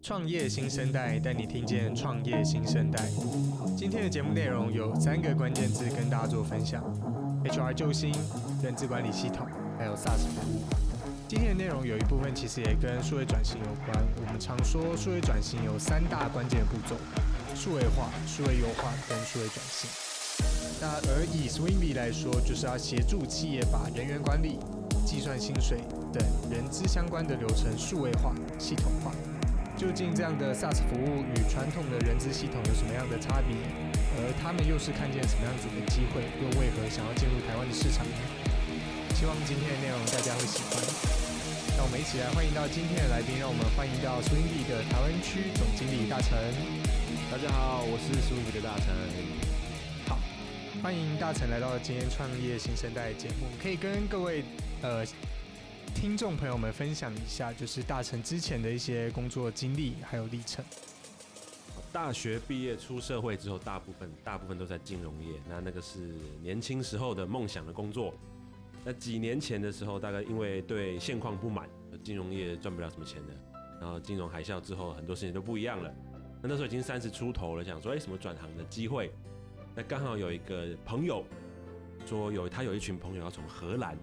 创业新生代带你听见创业新生代。今天的节目内容有三个关键字跟大家做分享：HR 救星、人资管理系统，还有 SaaS 服务。今天的内容有一部分其实也跟数位转型有关。我们常说数位转型有三大关键步骤：数位化、数位优化跟数位转型。那而以 Swingby 来说，就是要协助企业把人员管理、计算薪水等人资相关的流程数位化、系统化。究竟这样的 SaaS 服务与传统的人资系统有什么样的差别？而他们又是看见什么样子的机会？又为何想要进入台湾的市场呢？希望今天的内容大家会喜欢。让我们一起来欢迎到今天的来宾，让我们欢迎到 Swingby 的台湾区总经理大成。大家好，我是 Swingby 的大成。好，欢迎大成来到今天创业新生代节目，可以跟各位呃。听众朋友们，分享一下，就是大成之前的一些工作经历还有历程。大学毕业出社会之后，大部分大部分都在金融业，那那个是年轻时候的梦想的工作。那几年前的时候，大概因为对现况不满，金融业赚不了什么钱的，然后金融海啸之后，很多事情都不一样了。那那时候已经三十出头了，想说，哎，什么转行的机会？那刚好有一个朋友说，有他有一群朋友要从荷兰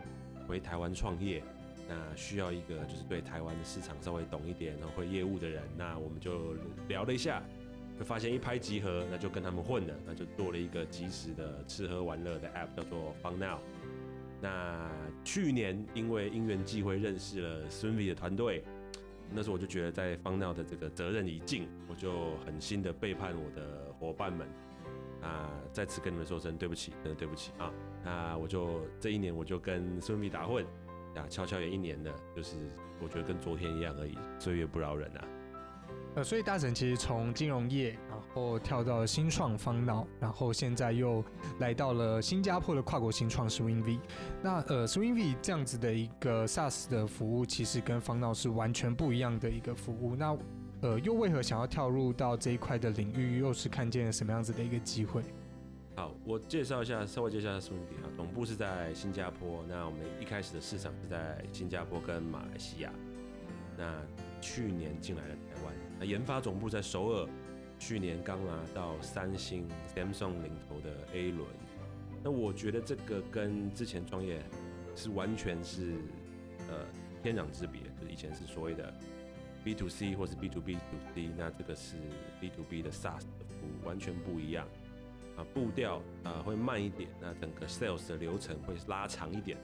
回台湾创业。那需要一个就是对台湾的市场稍微懂一点，然后会业务的人。那我们就聊了一下，就发现一拍即合，那就跟他们混了，那就做了一个即时的吃喝玩乐的 App，叫做 FunNow。那去年因为因缘际会认识了 Swingby 的团队，那时候我就觉得在 FunNow 的这个责任已尽，我就狠心的背叛我的伙伴们啊，再次跟你们说声对不起，真的对不起啊。那我就这一年我就跟 Swingby 打混。啊，悄悄也一年了，就是我觉得跟昨天一样而已，岁月不饶人啊。呃，所以大神其实从金融业，然后跳到了新创方脑然后现在又来到了新加坡的跨国新创 Swingby。那呃，Swingby 这样子的一个 SaaS 的服务，其实跟方脑是完全不一样的一个服务。那呃，又为何想要跳入到这一块的领域？又是看见了什么样子的一个机会？好，我介绍一下，稍微介绍一下松云点啊，总部是在新加坡。那我们一开始的市场是在新加坡跟马来西亚。那去年进来了台湾，那研发总部在首尔，去年刚拿到三星 Samsung 领头的 A 轮。那我觉得这个跟之前创业是完全是呃天壤之别，就是以前是所谓的 B to C 或是 B to B to C，那这个是 B to B 的 SaaS 的服务，完全不一样。啊，步调啊会慢一点，那整个 sales 的流程会拉长一点。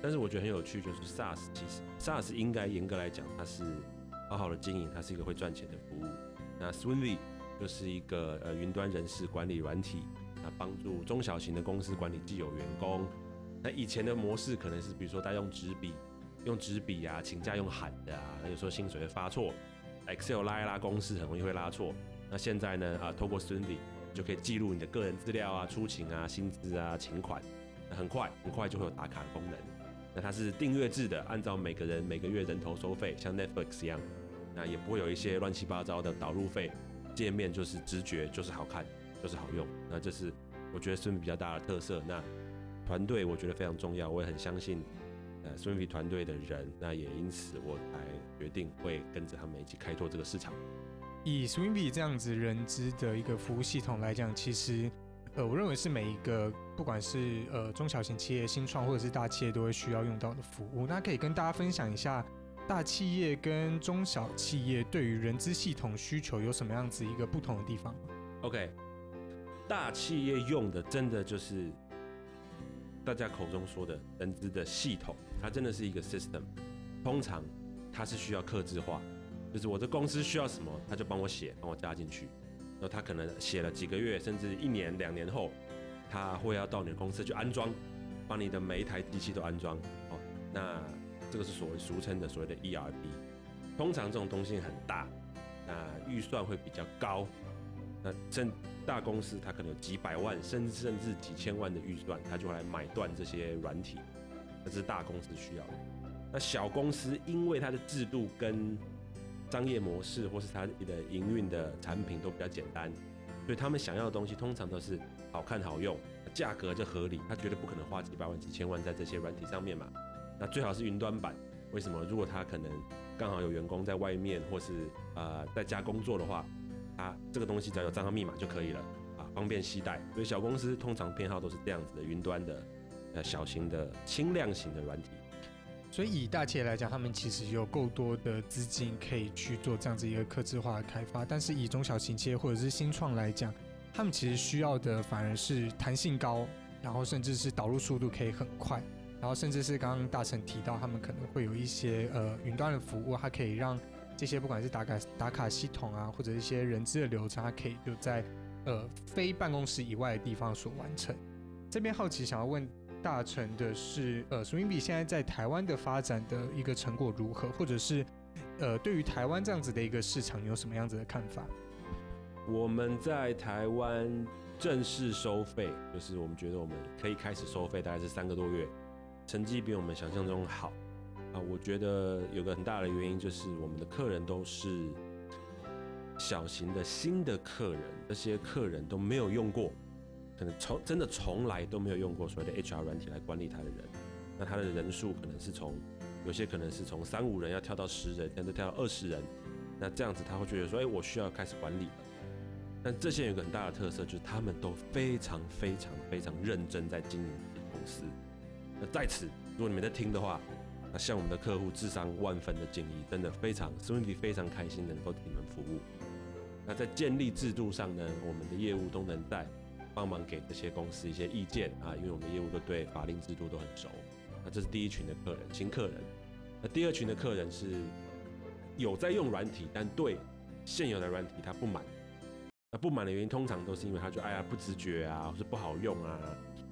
但是我觉得很有趣，就是 SaaS 其实 SaaS 应该严格来讲，它是好好的经营，它是一个会赚钱的服务。那 Swingby 就是一个呃云端人事管理软体，那帮助中小型的公司管理既有员工。那以前的模式可能是，比如说大家用纸笔，用纸笔啊，请假用喊的啊，那有时候薪水会发错，Excel 拉一拉公式很容易会拉错。那现在呢啊，透过 Swinvy 就可以记录你的个人资料啊、出勤啊、薪资啊、请款，很快很快就会有打卡的功能。那它是订阅制的，按照每个人每个月人头收费，像 Netflix 一样。那也不会有一些乱七八糟的导入费，界面就是直觉，就是好看，就是好用。那这是我觉得 Swim 比较大的特色。那团队我觉得非常重要，我也很相信呃 Swingby 团队的人。那也因此我才决定会跟着他们一起开拓这个市场。以 Swingby 这样子人资的一个服务系统来讲，其实，呃，我认为是每一个不管是呃中小型企业、新创或者是大企业都会需要用到的服务。那可以跟大家分享一下，大企业跟中小企业对于人资系统需求有什么样子一个不同的地方？OK，大企业用的真的就是大家口中说的人资的系统，它真的是一个 system，通常它是需要客制化。就是我的公司需要什么，他就帮我写，帮我加进去。然后他可能写了几个月，甚至一年、两年后，他会要到你的公司去安装，帮你的每一台机器都安装。哦，那这个是所谓俗称的所谓的 ERP。通常这种东西很大，那预算会比较高。那甚大公司它可能有几百万，甚至甚至几千万的预算，他就来买断这些软体。这是大公司需要的。那小公司因为它的制度跟商业模式或是它的营运的产品都比较简单，所以他们想要的东西通常都是好看好用，价格就合理。他绝对不可能花几百万、几千万在这些软体上面嘛。那最好是云端版，为什么？如果他可能刚好有员工在外面，或是啊、呃、在家工作的话，他这个东西只要有账号密码就可以了啊，方便携带。所以小公司通常偏好都是这样子的，云端的呃小型的轻量型的软体。所以以大企业来讲，他们其实有够多的资金可以去做这样子一个客制化的开发。但是以中小型企业或者是新创来讲，他们其实需要的反而是弹性高，然后甚至是导入速度可以很快，然后甚至是刚刚大成提到，他们可能会有一些呃云端的服务，它可以让这些不管是打卡打卡系统啊，或者一些人资的流程，它可以就在呃非办公室以外的地方所完成。这边好奇想要问。大成的是，呃数英笔现在在台湾的发展的一个成果如何，或者是，呃，对于台湾这样子的一个市场，你有什么样子的看法？我们在台湾正式收费，就是我们觉得我们可以开始收费，大概是三个多月，成绩比我们想象中好啊。我觉得有个很大的原因就是我们的客人都是小型的新的客人，这些客人都没有用过。可能从真的从来都没有用过所谓的 HR 软体来管理他的人，那他的人数可能是从有些可能是从三五人要跳到十人，甚至跳到二十人，那这样子他会觉得说，哎，我需要开始管理了。但这些有个很大的特色，就是他们都非常非常非常认真在经营公司。那在此，如果你们在听的话，那向我们的客户致上万分的敬意，真的非常 s w i n 非常开心能够替你们服务。那在建立制度上呢，我们的业务都能在。帮忙给这些公司一些意见啊，因为我们的业务都对法令制度都很熟。那这是第一群的客人，新客人。那第二群的客人是有在用软体，但对现有的软体他不满。那不满的原因通常都是因为他觉得哎呀不直觉啊，或是不好用啊，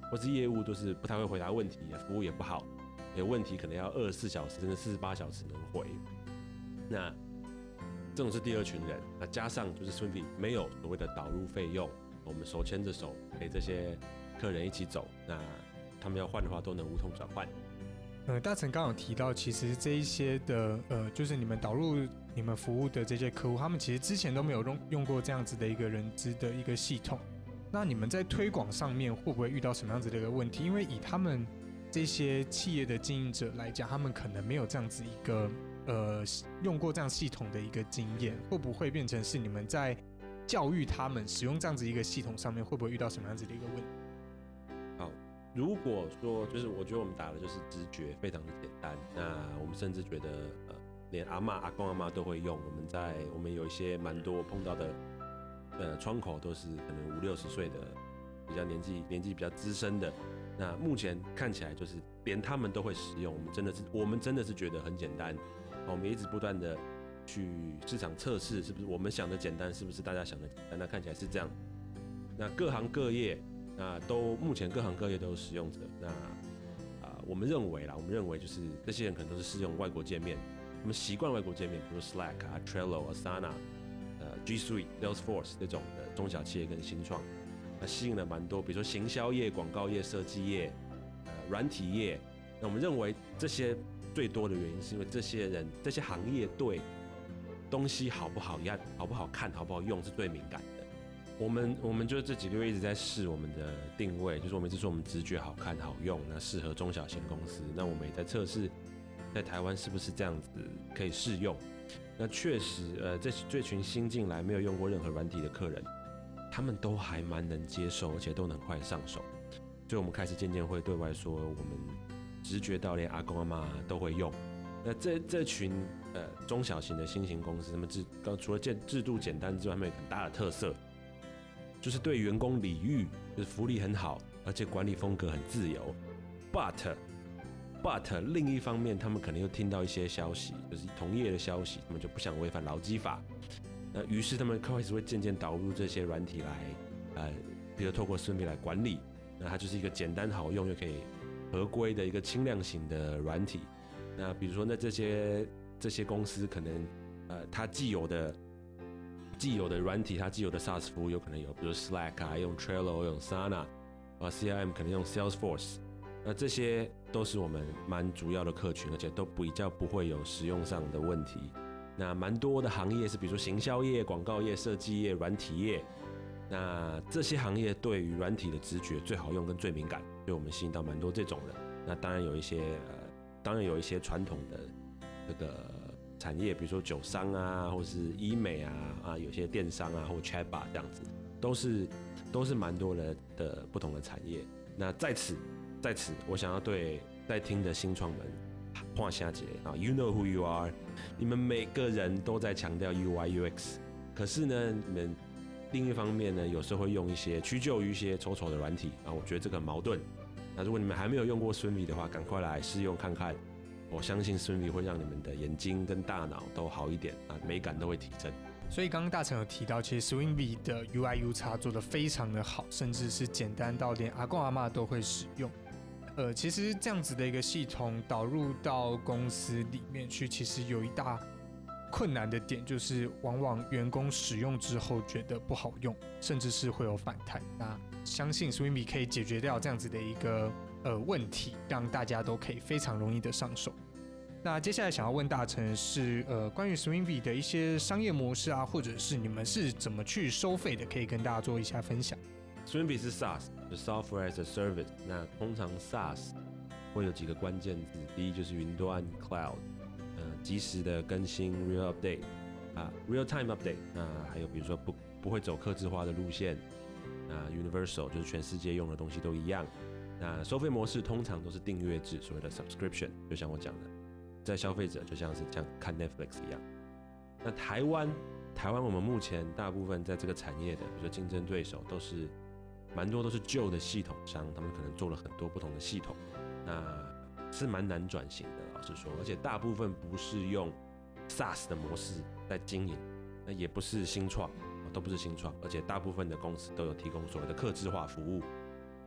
或是业务都是不太会回答问题，服务也不好，有问题可能要二十四小时甚至四十八小时能回。那这种是第二群人。那加上就是 Swingby 没有所谓的导入费用。我们手牵着手陪这些客人一起走，那他们要换的话都能无痛转换。呃，大成刚刚有提到，其实这一些的呃，就是你们导入你们服务的这些客户，他们其实之前都没有用用过这样子的一个人资的一个系统。那你们在推广上面会不会遇到什么样子的一个问题？因为以他们这些企业的经营者来讲，他们可能没有这样子一个呃用过这样系统的一个经验，会不会变成是你们在？教育他们使用这样子一个系统上面会不会遇到什么样子的一个问题？好，如果说就是我觉得我们打的就是直觉，非常的简单。那我们甚至觉得呃，连阿嬷、阿公、阿妈都会用。我们在我们有一些蛮多碰到的呃窗口都是可能五六十岁的，比较年纪年纪比较资深的。那目前看起来就是连他们都会使用。我们真的是我们真的是觉得很简单。我们一直不断的。去市场测试是不是我们想的简单？是不是大家想的简单？那看起来是这样。那各行各业，那都目前各行各业都有使用者。那啊，我们认为啦，我们认为就是这些人可能都是适用外国界面，他们习惯外国界面，比如 Slack 啊、Trello、Asana、呃 G Suite、Salesforce 这种的中小企业跟新创，那吸引了蛮多，比如说行销业、广告业、设计业、呃软体业。那我们认为这些最多的原因是因为这些人这些行业对。东西好不好样，好不好看，好不好用是最敏感的。我们我们就这几个月一直在试我们的定位，就是我们一直说我们直觉好看好用，那适合中小型公司。那我们也在测试，在台湾是不是这样子可以适用？那确实，呃，这这群新进来没有用过任何软体的客人，他们都还蛮能接受，而且都能快上手。所以我们开始渐渐会对外说，我们直觉到连阿公阿妈都会用。那这这群呃中小型的新型公司，他们制刚除了建制度简单之外，还有很大的特色，就是对员工礼遇，就是福利很好，而且管理风格很自由。But but 另一方面，他们可能又听到一些消息，就是同业的消息，他们就不想违反劳基法。那于是他们开始会渐渐导入这些软体来，呃，比如透过 s u 来管理。那它就是一个简单好用又可以合规的一个轻量型的软体。那比如说，那这些这些公司可能，呃，它既有的既有的软体，它既有的 SaaS 服务有可能有，比如 Slack 啊，用 Trello，用 Sana，啊，CRM 可能用 Salesforce，那这些都是我们蛮主要的客群，而且都比较不会有使用上的问题。那蛮多的行业是，比如说行销业、广告业、设计业、软体业，那这些行业对于软体的直觉最好用跟最敏感，所以我们吸引到蛮多这种人。那当然有一些呃。当然有一些传统的这个产业，比如说酒商啊，或是医美啊，啊，有些电商啊，或 Chaba 这样子，都是都是蛮多的的不同的产业。那在此在此，我想要对在听的新创们画下结啊，You know who you are，你们每个人都在强调 UI UX，可是呢，你们另一方面呢，有时候会用一些屈就于一些丑丑的软体啊，我觉得这个矛盾。那如果你们还没有用过 Swimby 的话，赶快来试用看看。我相信 Swimby 会让你们的眼睛跟大脑都好一点啊，美感都会提升。所以刚刚大成有提到，其实 Swimby 的 UI UX 做的非常的好，甚至是简单到连阿公阿嬷都会使用。呃，其实这样子的一个系统导入到公司里面去，其实有一大困难的点，就是往往员工使用之后觉得不好用，甚至是会有反弹。那相信 Swimby 可以解决掉这样子的一个呃问题，让大家都可以非常容易的上手。那接下来想要问大成是呃关于 Swimby 的一些商业模式啊，或者是你们是怎么去收费的，可以跟大家做一下分享。Swimby 是 SaaS，就 Software as a Service。那通常 SaaS 会有几个关键字，第一就是云端 Cloud，及，时的更新 Real Update 啊，Real Time Update。啊还有比如说不不会走客制化的路线，啊，Universal 就是全世界用的东西都一样。那收费模式通常都是订阅制，所谓的 Subscription，就像我讲的。在消费者就像是像看 Netflix 一样。那台湾，台湾我们目前大部分在这个产业的，比如说竞争对手，都是蛮多都是旧的系统商，他们可能做了很多不同的系统，那是蛮难转型的，老实说。而且大部分不是用 SaaS 的模式在经营，那也不是新创，都不是新创，而且大部分的公司都有提供所谓的客制化服务，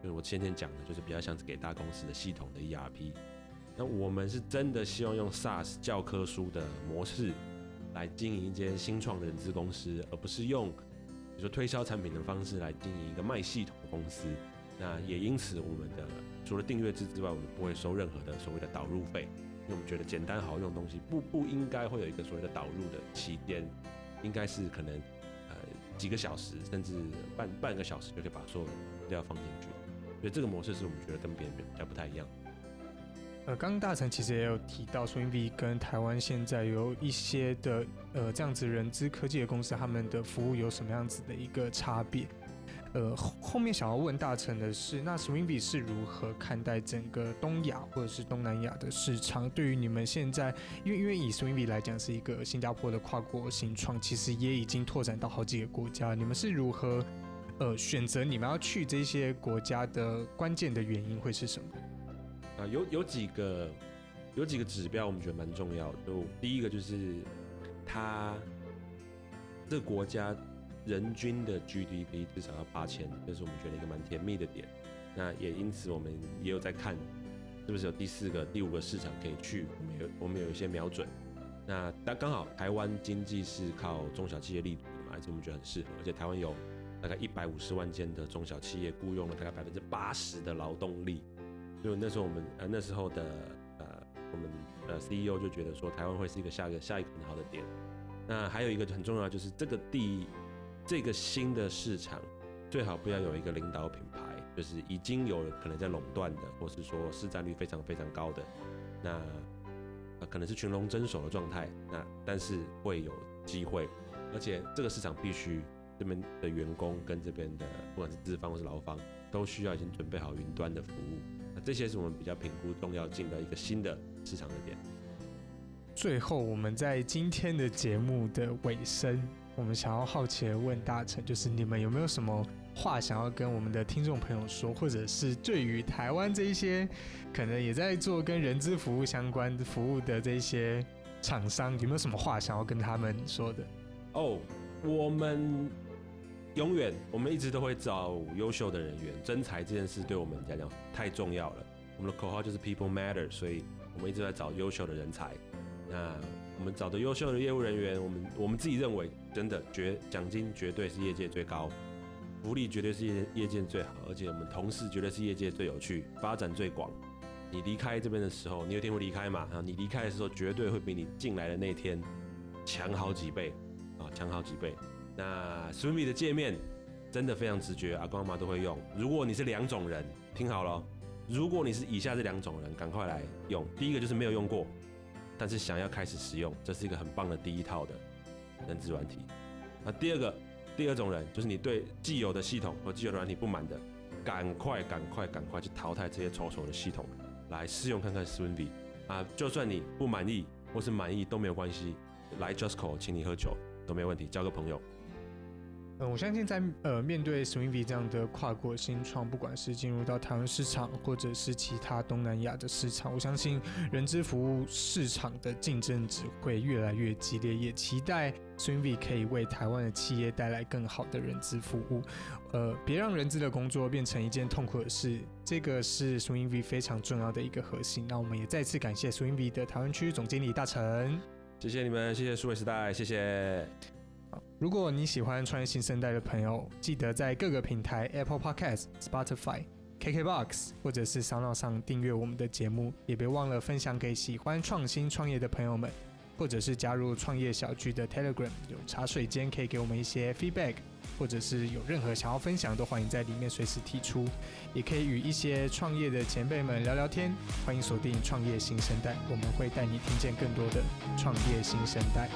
就是我前天讲的，就是比较像是给大公司的系统的 ERP。那我们是真的希望用 SaaS 教科书的模式来经营一间新创的人资公司，而不是用比如说推销产品的方式来经营一个卖系统的公司。那也因此，我们的除了订阅制之外，我们不会收任何的所谓的导入费，我们觉得简单好用的东西不不应该会有一个所谓的导入的期间，应该是可能呃几个小时甚至半半个小时就可以把所有的都要放进去。所以这个模式是我们觉得跟别人比较不太一样。呃，刚刚大成其实也有提到，Swimby 跟台湾现在有一些的呃这样子人资科技的公司，他们的服务有什么样子的一个差别？呃，后面想要问大成的是，那 Swimby 是如何看待整个东亚或者是东南亚的市场？对于你们现在，因为因为以 Swimby 来讲是一个新加坡的跨国新创，其实也已经拓展到好几个国家，你们是如何呃选择你们要去这些国家的关键的原因会是什么？啊，有有几个有几个指标，我们觉得蛮重要的。就第一个就是，它这个国家人均的 GDP 至少要八千，这是我们觉得一个蛮甜蜜的点。那也因此，我们也有在看，是不是有第四个、第五个市场可以去。我们有我们有一些瞄准。那但刚好台湾经济是靠中小企业立足的嘛，而且我们觉得很适合。而且台湾有大概一百五十万间的中小企业，雇佣了大概百分之八十的劳动力。就那时候我们呃那时候的呃我们呃 CEO 就觉得说台湾会是一个下一个下一个很好的点。那还有一个很重要就是这个第这个新的市场最好不要有一个领导品牌，就是已经有可能在垄断的，或是说市占率非常非常高的，那、可能是群龙争首的状态。那但是会有机会，而且这个市场必须这边的员工跟这边的不管是资方或是劳方都需要已经准备好云端的服务。那这些是我们比较评估重要进的一个新的市场的点。最后，我们在今天的节目的尾声，我们想要好奇的问大成，就是你们有没有什么话想要跟我们的听众朋友说，或者是对于台湾这一些可能也在做跟人资服务相关服务的这些厂商，有没有什么话想要跟他们说的？哦，我们。永远，我们一直都会找优秀的人员。征才这件事对我们来讲太重要了。我们的口号就是 People Matter，所以我们一直在找优秀的人才。那我们找的优秀的业务人员，我们我们自己认为，真的绝奖金绝对是业界最高，福利绝对是业业界最好，而且我们同事绝对是业界最有趣，发展最广。你离开这边的时候，你有天会离开嘛？啊，你离开的时候，绝对会比你进来的那天强好几倍啊，强好几倍。那 Swimby 的界面真的非常直觉，阿公阿妈都会用。如果你是两种人，听好了，如果你是以下这两种人，赶快来用。第一个就是没有用过，但是想要开始使用，这是一个很棒的第一套的认知软体。那第二个，第二种人就是你对既有的系统或既有的软体不满的，赶快赶快赶快去淘汰这些丑丑的系统，来试用看看 SwingV 啊！就算你不满意或是满意都没有关系，来 Justco 请你喝酒都没有问题，交个朋友。嗯，我相信在呃面对 SwingV 这样的跨国新创，不管是进入到台湾市场，或者是其他东南亚的市场，我相信人资服务市场的竞争只会越来越激烈，也期待 SwingV 可以为台湾的企业带来更好的人资服务。呃，别让人资的工作变成一件痛苦的事，这个是 SwingV 非常重要的一个核心。那我们也再次感谢 SwingV 的台湾区总经理大成，谢谢你们，谢谢数位时代，谢谢。如果你喜欢创业新生代的朋友，记得在各个平台 Apple Podcast、Spotify、KKBox 或者是 Sound 上订阅我们的节目，也别忘了分享给喜欢创新创业的朋友们，或者是加入创业小聚的 Telegram，有茶水间可以给我们一些 feedback，或者是有任何想要分享，都欢迎在里面随时提出，也可以与一些创业的前辈们聊聊天。欢迎锁定创业新生代，我们会带你听见更多的创业新生代。